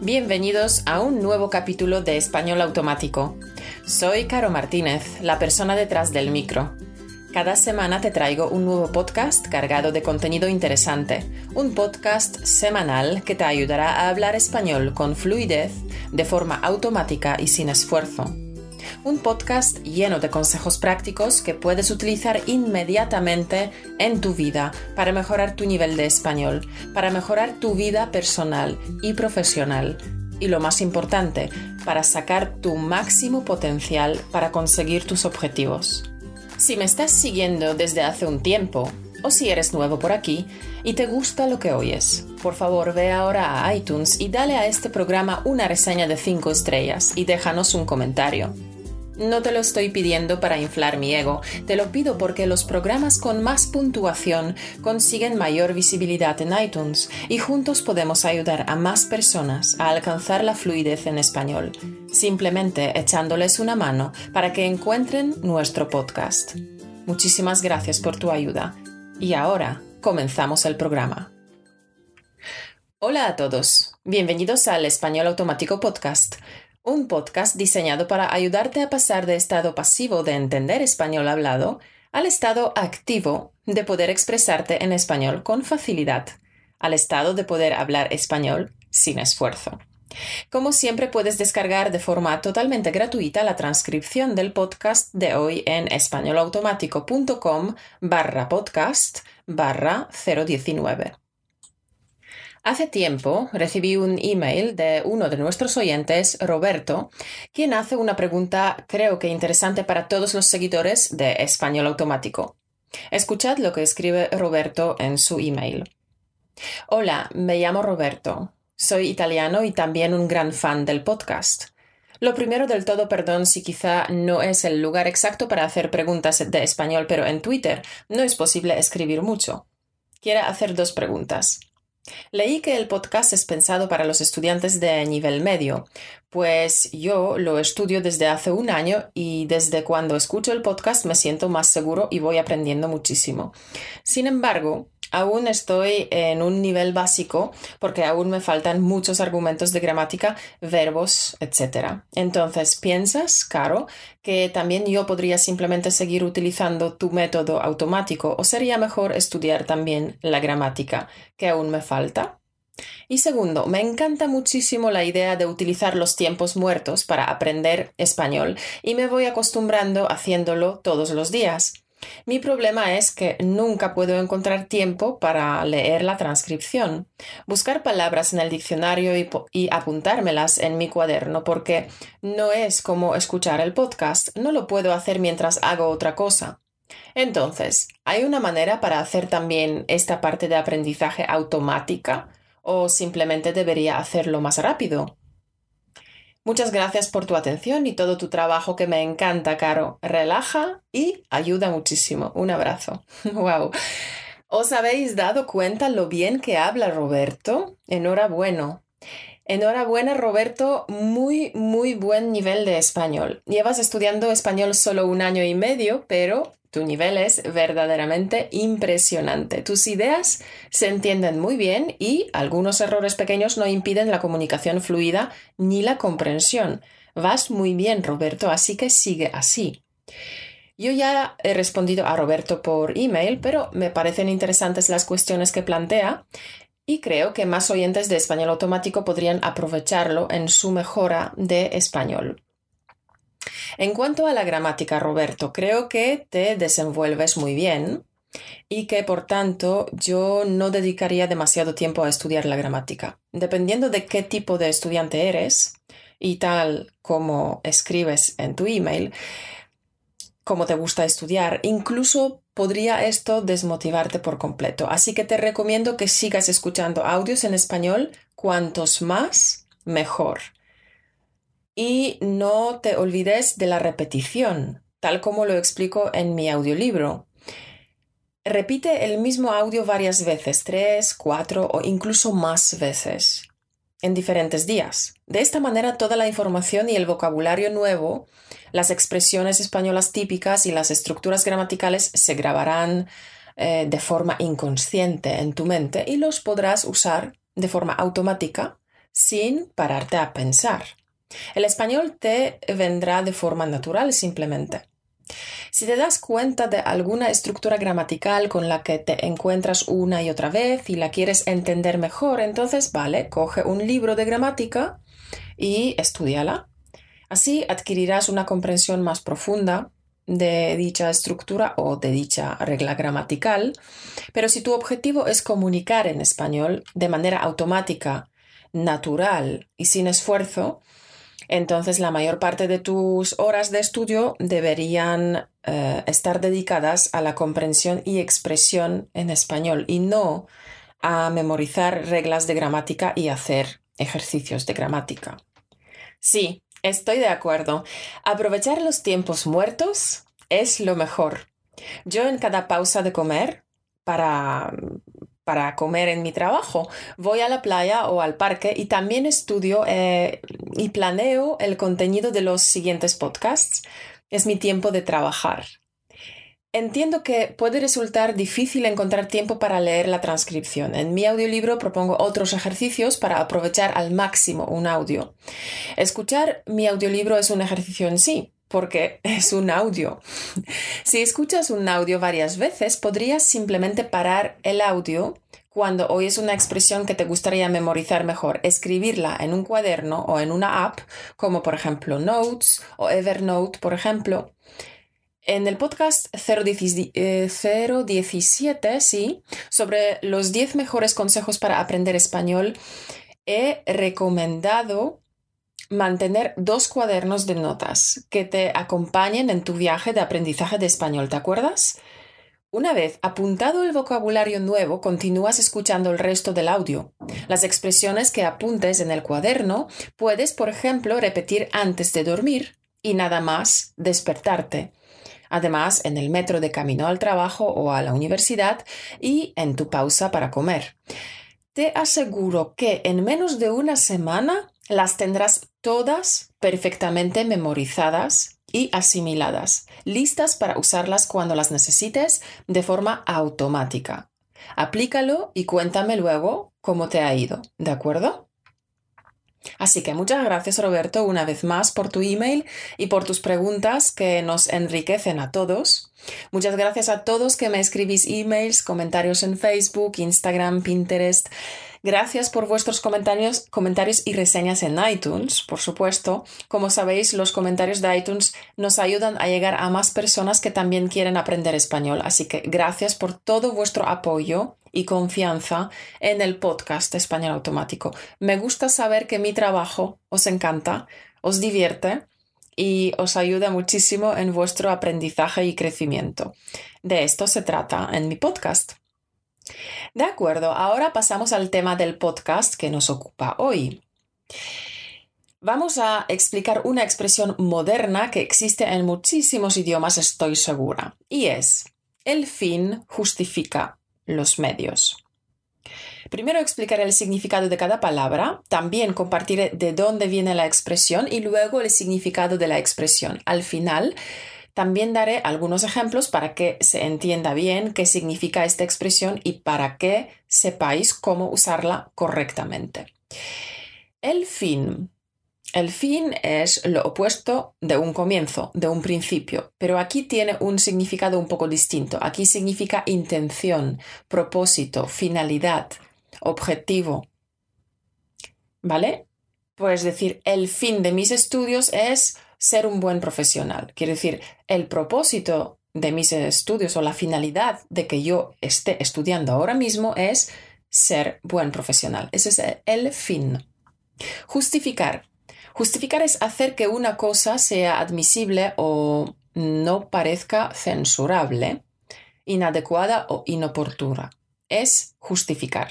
Bienvenidos a un nuevo capítulo de Español Automático. Soy Caro Martínez, la persona detrás del micro. Cada semana te traigo un nuevo podcast cargado de contenido interesante, un podcast semanal que te ayudará a hablar español con fluidez, de forma automática y sin esfuerzo un podcast lleno de consejos prácticos que puedes utilizar inmediatamente en tu vida para mejorar tu nivel de español, para mejorar tu vida personal y profesional. Y lo más importante, para sacar tu máximo potencial para conseguir tus objetivos. Si me estás siguiendo desde hace un tiempo, o si eres nuevo por aquí y te gusta lo que oyes, por favor ve ahora a iTunes y dale a este programa una reseña de 5 estrellas y déjanos un comentario. No te lo estoy pidiendo para inflar mi ego, te lo pido porque los programas con más puntuación consiguen mayor visibilidad en iTunes y juntos podemos ayudar a más personas a alcanzar la fluidez en español, simplemente echándoles una mano para que encuentren nuestro podcast. Muchísimas gracias por tu ayuda. Y ahora comenzamos el programa. Hola a todos, bienvenidos al Español Automático Podcast un podcast diseñado para ayudarte a pasar de estado pasivo de entender español hablado al estado activo de poder expresarte en español con facilidad, al estado de poder hablar español sin esfuerzo. Como siempre puedes descargar de forma totalmente gratuita la transcripción del podcast de hoy en españolautomático.com barra podcast barra 019. Hace tiempo recibí un email de uno de nuestros oyentes, Roberto, quien hace una pregunta creo que interesante para todos los seguidores de Español Automático. Escuchad lo que escribe Roberto en su email. Hola, me llamo Roberto. Soy italiano y también un gran fan del podcast. Lo primero del todo, perdón si quizá no es el lugar exacto para hacer preguntas de español, pero en Twitter no es posible escribir mucho. Quiero hacer dos preguntas. Leí que el podcast es pensado para los estudiantes de nivel medio, pues yo lo estudio desde hace un año y desde cuando escucho el podcast me siento más seguro y voy aprendiendo muchísimo. Sin embargo, aún estoy en un nivel básico porque aún me faltan muchos argumentos de gramática, verbos, etc. Entonces, ¿piensas, Caro, que también yo podría simplemente seguir utilizando tu método automático o sería mejor estudiar también la gramática, que aún me falta? Y segundo, me encanta muchísimo la idea de utilizar los tiempos muertos para aprender español y me voy acostumbrando haciéndolo todos los días. Mi problema es que nunca puedo encontrar tiempo para leer la transcripción, buscar palabras en el diccionario y, apuntármelas en mi cuaderno porque no es como escuchar el podcast, no lo puedo hacer mientras hago otra cosa. Entonces, ¿hay una manera para hacer también esta parte de aprendizaje automática o simplemente debería hacerlo más rápido? Muchas gracias por tu atención y todo tu trabajo que me encanta, Caro. Relaja y ayuda muchísimo. Un abrazo. ¡Wow! ¿Os habéis dado cuenta lo bien que habla Roberto? Enhorabuena. Enhorabuena, Roberto. Muy, muy buen nivel de español. Llevas estudiando español solo un año y medio, pero tu nivel es verdaderamente impresionante. Tus ideas se entienden muy bien y algunos errores pequeños no impiden la comunicación fluida ni la comprensión. Vas muy bien, Roberto, así que sigue así. Yo ya he respondido a Roberto por email, pero me parecen interesantes las cuestiones que plantea y creo que más oyentes de español automático podrían aprovecharlo en su mejora de español. En cuanto a la gramática, Roberto, creo que te desenvuelves muy bien y que por tanto yo no dedicaría demasiado tiempo a estudiar la gramática. Dependiendo de qué tipo de estudiante eres y tal como escribes en tu email, cómo te gusta estudiar, incluso podría esto desmotivarte por completo. Así que te recomiendo que sigas escuchando audios en español, cuantos más, mejor. Y no te olvides de la repetición, tal como lo explico en mi audiolibro. Repite el mismo audio varias veces, tres, cuatro o incluso más veces, en diferentes días. De esta manera toda la información y el vocabulario nuevo, las expresiones españolas típicas y las estructuras gramaticales se grabarán eh, de forma inconsciente en tu mente y los podrás usar de forma automática sin pararte a pensar. El español te vendrá de forma natural simplemente. Si te das cuenta de alguna estructura gramatical con la que te encuentras una y otra vez y la quieres entender mejor, entonces, vale, coge un libro de gramática y estudiala. Así adquirirás una comprensión más profunda de dicha estructura o de dicha regla gramatical. Pero si tu objetivo es comunicar en español de manera automática, natural y sin esfuerzo, entonces la mayor parte de tus horas de estudio deberían eh, estar dedicadas a la comprensión y expresión en español y no a memorizar reglas de gramática y hacer ejercicios de gramática. Sí, estoy de acuerdo. Aprovechar los tiempos muertos es lo mejor. Yo en cada pausa de comer, para para comer en mi trabajo. Voy a la playa o al parque y también estudio eh, y planeo el contenido de los siguientes podcasts. Es mi tiempo de trabajar. Entiendo que puede resultar difícil encontrar tiempo para leer la transcripción. En mi audiolibro propongo otros ejercicios para aprovechar al máximo un audio. Escuchar mi audiolibro es un ejercicio en sí, porque es un audio. Si escuchas un audio varias veces, podrías simplemente parar el audio cuando oyes una expresión que te gustaría memorizar mejor, escribirla en un cuaderno o en una app, como por ejemplo Notes o Evernote, por ejemplo. En el podcast 017, eh, sí, sobre los 10 mejores consejos para aprender español, he recomendado mantener dos cuadernos de notas que te acompañen en tu viaje de aprendizaje de español, ¿te acuerdas? Una vez apuntado el vocabulario nuevo, continúas escuchando el resto del audio. Las expresiones que apuntes en el cuaderno puedes, por ejemplo, repetir antes de dormir y nada más despertarte. Además, en el metro de camino al trabajo o a la universidad y en tu pausa para comer. Te aseguro que en menos de una semana las tendrás todas perfectamente memorizadas y asimiladas, listas para usarlas cuando las necesites de forma automática. Aplícalo y cuéntame luego cómo te ha ido, ¿de acuerdo? Así que muchas gracias Roberto una vez más por tu email y por tus preguntas que nos enriquecen a todos. Muchas gracias a todos que me escribís emails, comentarios en Facebook, Instagram, Pinterest. Gracias por vuestros comentarios, comentarios y reseñas en iTunes, por supuesto. Como sabéis, los comentarios de iTunes nos ayudan a llegar a más personas que también quieren aprender español. Así que gracias por todo vuestro apoyo y confianza en el podcast Español Automático. Me gusta saber que mi trabajo os encanta, os divierte y os ayuda muchísimo en vuestro aprendizaje y crecimiento. De esto se trata en mi podcast. De acuerdo, ahora pasamos al tema del podcast que nos ocupa hoy. Vamos a explicar una expresión moderna que existe en muchísimos idiomas, estoy segura, y es, el fin justifica los medios. Primero explicaré el significado de cada palabra, también compartiré de dónde viene la expresión y luego el significado de la expresión. Al final, también daré algunos ejemplos para que se entienda bien qué significa esta expresión y para que sepáis cómo usarla correctamente. El fin. El fin es lo opuesto de un comienzo, de un principio, pero aquí tiene un significado un poco distinto. Aquí significa intención, propósito, finalidad, objetivo. ¿Vale? Puedes decir, el fin de mis estudios es ser un buen profesional. Quiere decir, el propósito de mis estudios o la finalidad de que yo esté estudiando ahora mismo es ser buen profesional. Ese es el fin. Justificar. Justificar es hacer que una cosa sea admisible o no parezca censurable, inadecuada o inoportuna. Es justificar.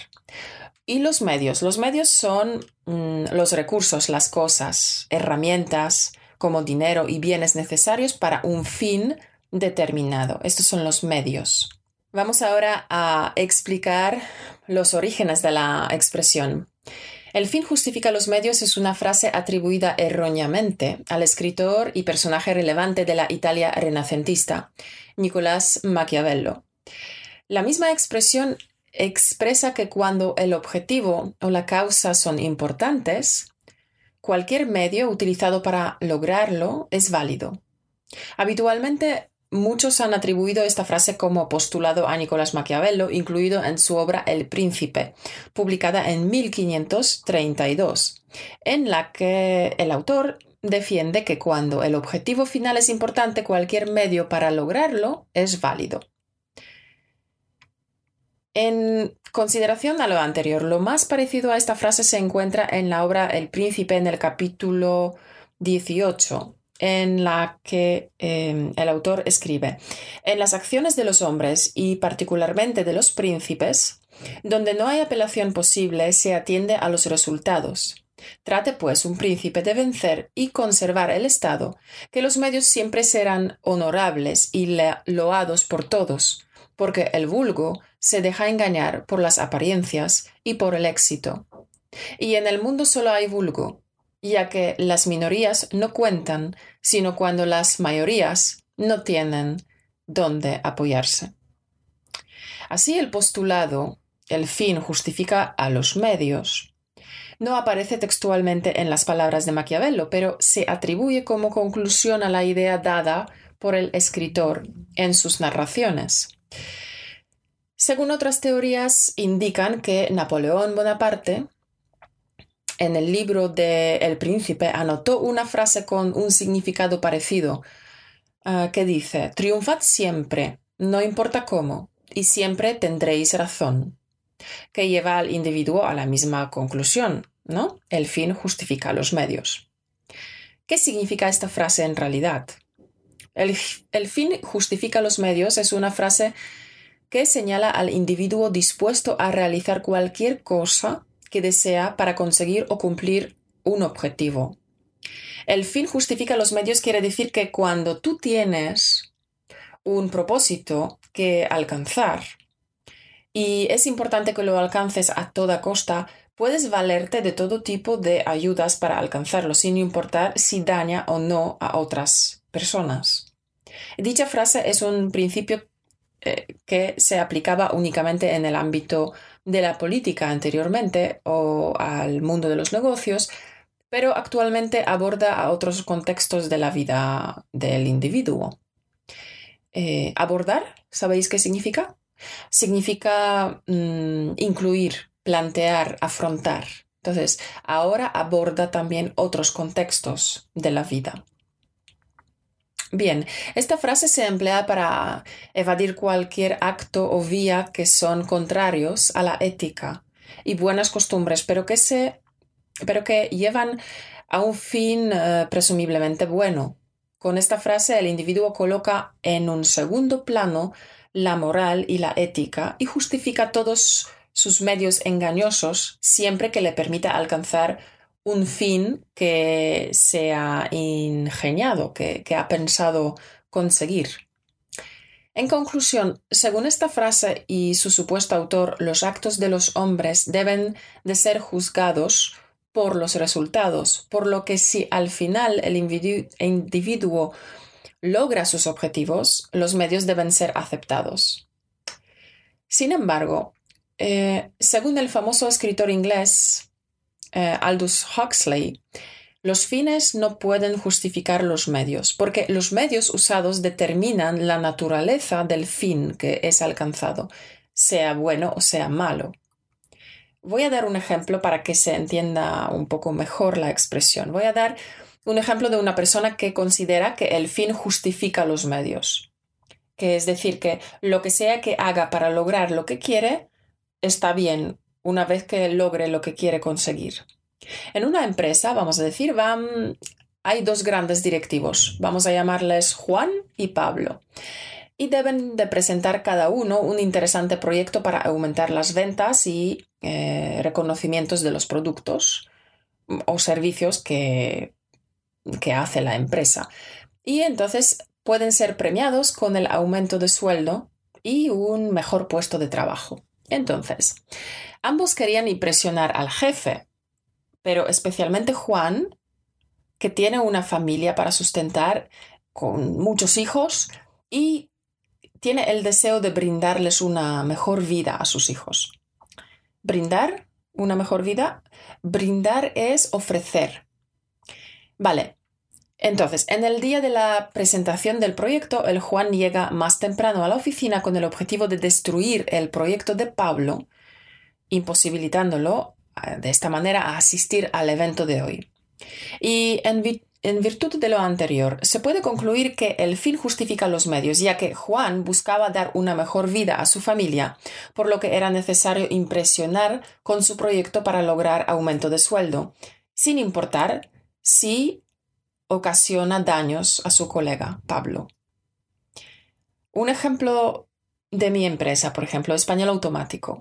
Y los medios. Los medios son mm, los recursos, las cosas, herramientas, como dinero y bienes necesarios para un fin determinado. Estos son los medios. Vamos ahora a explicar los orígenes de la expresión. El fin justifica los medios es una frase atribuida erróneamente al escritor y personaje relevante de la Italia renacentista, Nicolás Maquiavelo. La misma expresión expresa que cuando el objetivo o la causa son importantes, cualquier medio utilizado para lograrlo es válido. Habitualmente muchos han atribuido esta frase como postulado a Nicolás Maquiavelo, incluido en su obra El Príncipe, publicada en 1532, en la que el autor defiende que cuando el objetivo final es importante, cualquier medio para lograrlo es válido. En consideración a lo anterior, lo más parecido a esta frase se encuentra en la obra El Príncipe en el capítulo 18, en la que em, el autor escribe, en las acciones de los hombres y particularmente de los príncipes, donde no hay apelación posible, se atiende a los resultados. Trate, pues, un príncipe de vencer y conservar el Estado, que los medios siempre serán honorables y loados por todos, porque el vulgo se deja engañar por las apariencias y por el éxito. Y en el mundo solo hay vulgo, ya que las minorías no cuentan, sino cuando las mayorías no tienen dónde apoyarse. Así el postulado, el fin justifica a los medios, no aparece textualmente en las palabras de Maquiavelo, pero se atribuye como conclusión a la idea dada por el escritor en sus narraciones. Según otras teorías, indican que Napoleón Bonaparte, en el libro de El Príncipe, anotó una frase con un significado parecido, ah, que dice, Triunfad siempre, no importa cómo, y siempre tendréis razón, que lleva al individuo a la misma conclusión, ¿no? El fin justifica los medios. ¿Qué significa esta frase en realidad? El, fin justifica los medios es una frase que señala al individuo dispuesto a realizar cualquier cosa que desea para conseguir o cumplir un objetivo. El fin justifica los medios quiere decir que cuando tú tienes un propósito que alcanzar y es importante que lo alcances a toda costa, Puedes valerte de todo tipo de ayudas para alcanzarlo, sin importar si daña o no a otras personas. Dicha frase es un principio eh, que se aplicaba únicamente en el ámbito de la política anteriormente o al mundo de los negocios, pero actualmente aborda a otros contextos de la vida del individuo. Eh, abordar, ¿sabéis qué significa? Significa mm, incluir, plantear, afrontar. Entonces, ahora aborda también otros contextos de la vida. Bien, esta frase se emplea para evadir cualquier acto o vía que son contrarios a la ética y buenas costumbres, pero que, se, pero que llevan a un fin eh, presumiblemente bueno. Con esta frase el individuo coloca en un segundo plano la moral y la ética y justifica todos sus medios engañosos siempre que le permita alcanzar un fin que se ha ingeniado, que, ha pensado conseguir. En conclusión, según esta frase y su supuesto autor, los actos de los hombres deben de ser juzgados por los resultados, por lo que si al final el individuo logra sus objetivos, los medios deben ser aceptados. Sin embargo, eh, según el famoso escritor inglés eh, Aldous Huxley, los fines no pueden justificar los medios, porque los medios usados determinan la naturaleza del fin que es alcanzado, sea bueno o sea malo. Voy a dar un ejemplo para que se entienda un poco mejor la expresión. Voy a dar un ejemplo de una persona que considera que el fin justifica los medios, que es decir, que lo que sea que haga para lograr lo que quiere, está bien una vez que logre lo que quiere conseguir. En una empresa, vamos a decir, van, hay dos grandes directivos, vamos a llamarles Juan y Pablo, y deben de presentar cada uno un interesante proyecto para aumentar las ventas y eh, reconocimientos de los productos o servicios que, que hace la empresa. Y entonces pueden ser premiados con el aumento de sueldo y un mejor puesto de trabajo. Entonces, ambos querían impresionar al jefe, pero especialmente Juan, que tiene una familia para sustentar con muchos hijos y tiene el deseo de brindarles una mejor vida a sus hijos. Brindar una mejor vida, brindar es ofrecer. Vale, entonces, en el día de la presentación del proyecto, el Juan llega más temprano a la oficina con el objetivo de destruir el proyecto de Pablo, imposibilitándolo eh, de esta manera a asistir al evento de hoy. Y en, en virtud de lo anterior, se puede concluir que el fin justifica los medios, ya que Juan buscaba dar una mejor vida a su familia, por lo que era necesario impresionar con su proyecto para lograr aumento de sueldo, sin importar si ocasiona daños a su colega Pablo. Un ejemplo de mi empresa, por ejemplo, Español Automático.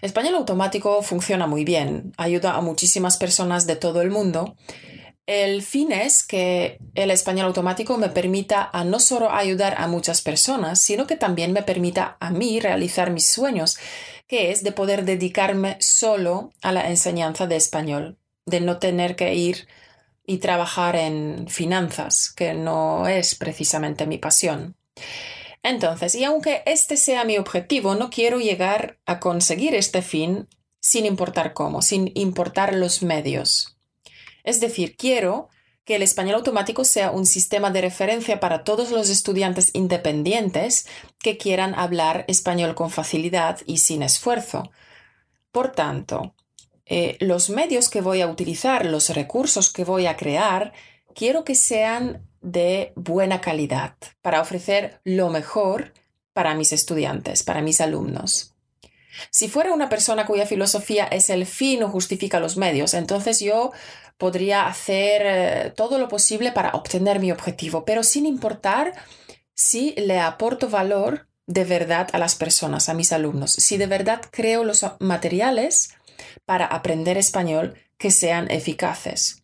Español Automático funciona muy bien, ayuda a muchísimas personas de todo el mundo. El fin es que el español automático me permita a no solo ayudar a muchas personas, sino que también me permita a mí realizar mis sueños, que es de poder dedicarme solo a la enseñanza de español, de no tener que ir y trabajar en finanzas, que no es precisamente mi pasión. Entonces, y aunque este sea mi objetivo, no quiero llegar a conseguir este fin sin importar cómo, sin importar los medios. Es decir, quiero que el español automático sea un sistema de referencia para todos los estudiantes independientes que quieran hablar español con facilidad y sin esfuerzo. Por tanto, eh, los medios que voy a utilizar, los recursos que voy a crear, quiero que sean de buena calidad para ofrecer lo mejor para mis estudiantes, para mis alumnos. Si fuera una persona cuya filosofía es el fin o justifica los medios, entonces yo podría hacer eh, todo lo posible para obtener mi objetivo, pero sin importar si le aporto valor de verdad a las personas, a mis alumnos, si de verdad creo los materiales para aprender español que sean eficaces.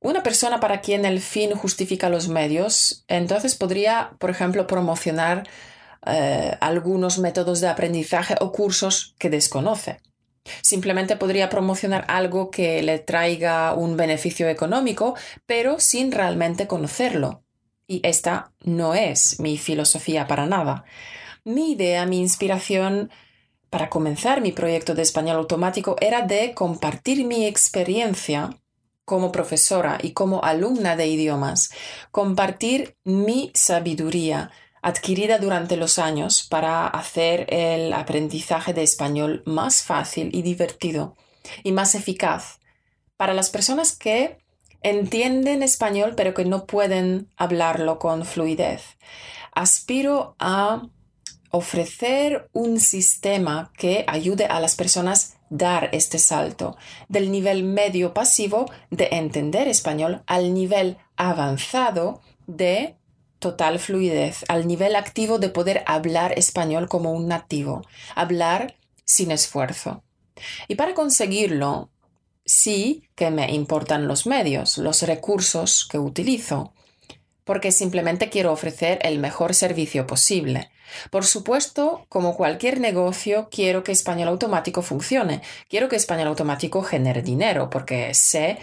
Una persona para quien el fin justifica los medios, entonces podría, por ejemplo, promocionar eh, algunos métodos de aprendizaje o cursos que desconoce. Simplemente podría promocionar algo que le traiga un beneficio económico, pero sin realmente conocerlo. Y esta no es mi filosofía para nada. Mi idea, mi inspiración para comenzar mi proyecto de español automático era de compartir mi experiencia como profesora y como alumna de idiomas, compartir mi sabiduría adquirida durante los años para hacer el aprendizaje de español más fácil y divertido y más eficaz para las personas que entienden español pero que no pueden hablarlo con fluidez. Aspiro a ofrecer un sistema que ayude a las personas dar este salto del nivel medio pasivo de entender español al nivel avanzado de total fluidez, al nivel activo de poder hablar español como un nativo, hablar sin esfuerzo. Y para conseguirlo, sí que me importan los medios, los recursos que utilizo, porque simplemente quiero ofrecer el mejor servicio posible. Por supuesto, como cualquier negocio, quiero que Español Automático funcione. Quiero que Español Automático genere dinero, porque sé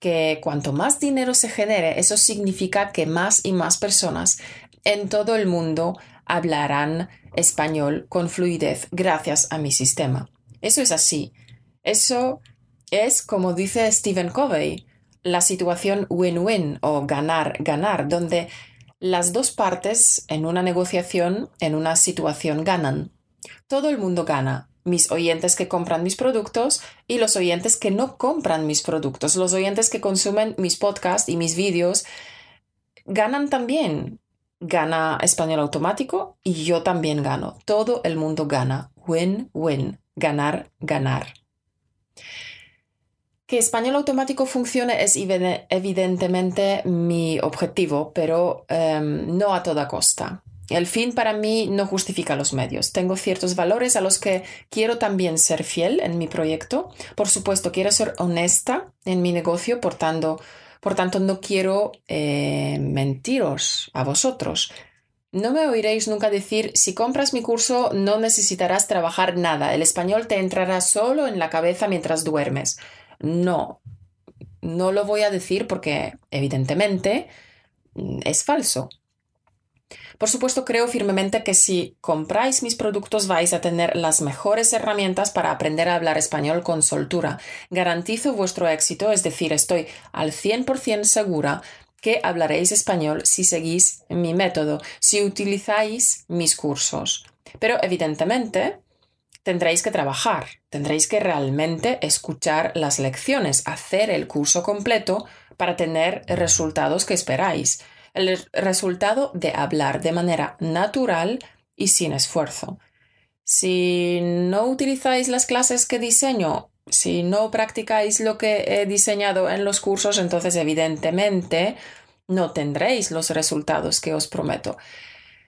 que cuanto más dinero se genere, eso significa que más y más personas en todo el mundo hablarán español con fluidez gracias a mi sistema. Eso es así. Eso es como dice Stephen Covey, la situación win-win o ganar-ganar, donde las dos partes en una negociación, en una situación ganan. Todo el mundo gana. Mis oyentes que compran mis productos y los oyentes que no compran mis productos, los oyentes que consumen mis podcasts y mis vídeos, ganan también. Gana español automático y yo también gano. Todo el mundo gana. Win-win. Ganar, ganar. Que español automático funcione es evidentemente mi objetivo, pero em, no a toda costa. El fin para mí no justifica los medios. Tengo ciertos valores a los que quiero también ser fiel en mi proyecto. Por supuesto, quiero ser honesta en mi negocio, por tanto, por tanto no quiero eh, mentiros a vosotros. No me oiréis nunca decir, si compras mi curso no necesitarás trabajar nada, el español te entrará solo en la cabeza mientras duermes. No, no lo voy a decir porque evidentemente mm, es falso. Por supuesto, creo firmemente que si compráis mis productos vais a tener las mejores herramientas para aprender a hablar español con soltura. Garantizo vuestro éxito, es decir, estoy al 100% segura que hablaréis español si seguís mi método, si utilizáis mis cursos. Pero evidentemente tendréis que trabajar, tendréis que realmente escuchar las lecciones, hacer el curso completo para tener resultados que esperáis el resultado de hablar de manera natural y sin esfuerzo. Si no utilizáis las clases que diseño, si no practicáis lo que he diseñado en los cursos, entonces evidentemente no tendréis los resultados que os prometo.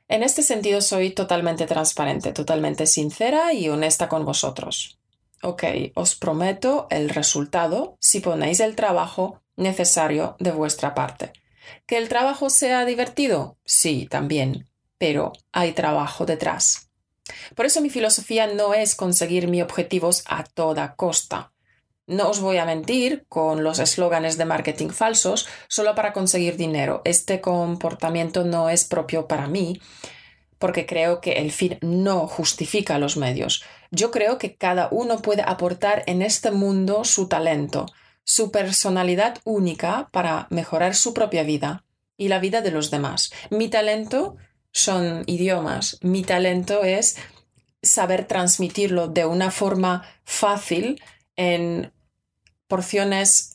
En este sentido soy totalmente transparente, totalmente sincera y honesta con vosotros. Ok, os prometo el resultado si ponéis el trabajo necesario de vuestra parte. ¿Que el trabajo sea divertido? Sí, también, pero hay trabajo detrás. Por eso mi filosofía no es conseguir mis objetivos a toda costa. No os voy a mentir con los eslóganes de marketing falsos solo para conseguir dinero. Este comportamiento no es propio para mí porque creo que el fin no justifica los medios. Yo creo que cada uno puede aportar en este mundo su talento, su personalidad única para mejorar su propia vida y la vida de los demás. Mi talento son idiomas. Mi talento es saber transmitirlo de una forma fácil en porciones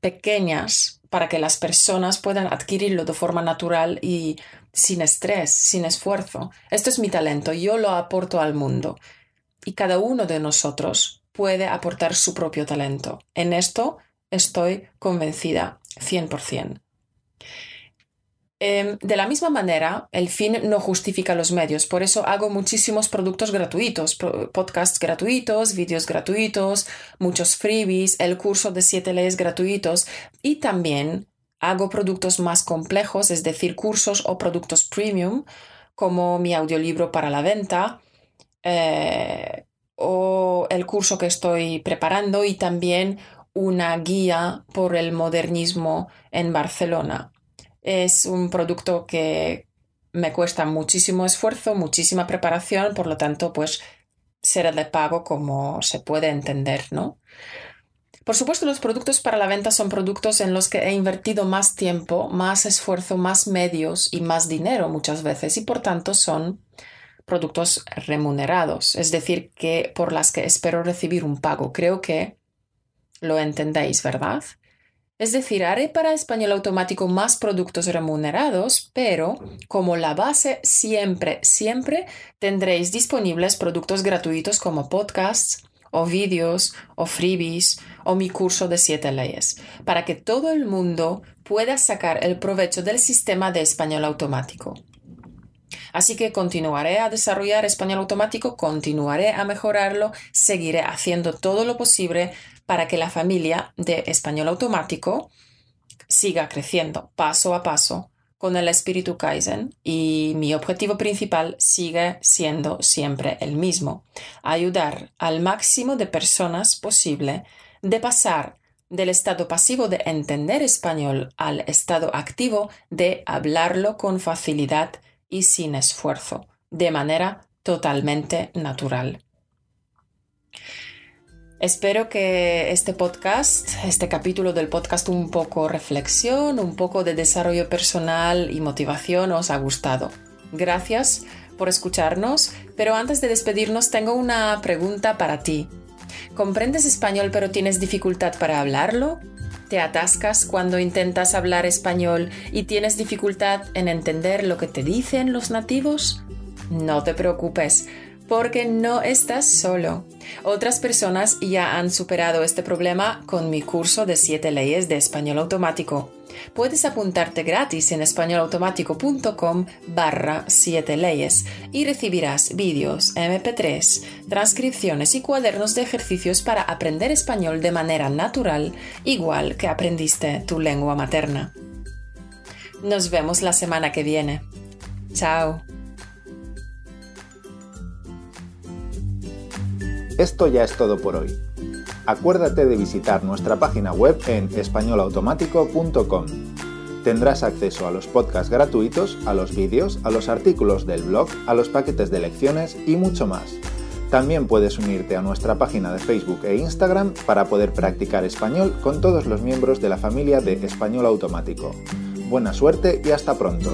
pequeñas para que las personas puedan adquirirlo de forma natural y sin estrés, sin esfuerzo. Esto es mi talento, yo lo aporto al mundo. Y cada uno de nosotros puede aportar su propio talento. En esto estoy convencida 100%. Em, de la misma manera, el fin no justifica los medios, por eso hago muchísimos productos gratuitos, podcasts gratuitos, vídeos gratuitos, muchos freebies, el curso de siete leyes gratuitos y también hago productos más complejos, es decir, cursos o productos premium, como mi audiolibro para la venta, eh, o el curso que estoy preparando y también una guía por el modernismo en Barcelona. Es un producto que me cuesta muchísimo esfuerzo, muchísima preparación, por lo tanto, pues será de pago como se puede entender, ¿no? Por supuesto, los productos para la venta son productos en los que he invertido más tiempo, más esfuerzo, más medios y más dinero muchas veces y por tanto son productos remunerados, es decir, que por las que espero recibir un pago. Creo que lo entendéis, ¿verdad? Es decir, haré para español automático más productos remunerados, pero como la base siempre, siempre tendréis disponibles productos gratuitos como podcasts o vídeos o freebies o mi curso de siete leyes, para que todo el mundo pueda sacar el provecho del sistema de español automático. Así que continuaré a desarrollar español automático, continuaré a mejorarlo, seguiré haciendo todo lo posible para que la familia de español automático siga creciendo paso a paso con el espíritu Kaizen y mi objetivo principal sigue siendo siempre el mismo, ayudar al máximo de personas posible de pasar del estado pasivo de entender español al estado activo de hablarlo con facilidad y sin esfuerzo, de manera totalmente natural. Espero que este podcast, este capítulo del podcast un poco reflexión, un poco de desarrollo personal y motivación os ha gustado. Gracias por escucharnos, pero antes de despedirnos tengo una pregunta para ti. ¿Comprendes español pero tienes dificultad para hablarlo? ¿Te atascas cuando intentas hablar español y tienes dificultad en entender lo que te dicen los nativos? No te preocupes, porque no estás solo. Otras personas ya han superado este problema con mi curso de 7 leyes de español automático. Puedes apuntarte gratis en españolautomático.com barra 7 leyes y recibirás vídeos, mp3, transcripciones y cuadernos de ejercicios para aprender español de manera natural, igual que aprendiste tu lengua materna. Nos vemos la semana que viene. Chao. Esto ya es todo por hoy acuérdate de visitar nuestra página web en españolautomático.com. Tendrás acceso a los podcasts gratuitos, a los vídeos, a los artículos del blog, a los paquetes de lecciones y mucho más. También puedes unirte a nuestra página de Facebook e Instagram para poder practicar español con todos los miembros de la familia de Español Automático. Buena suerte y hasta pronto.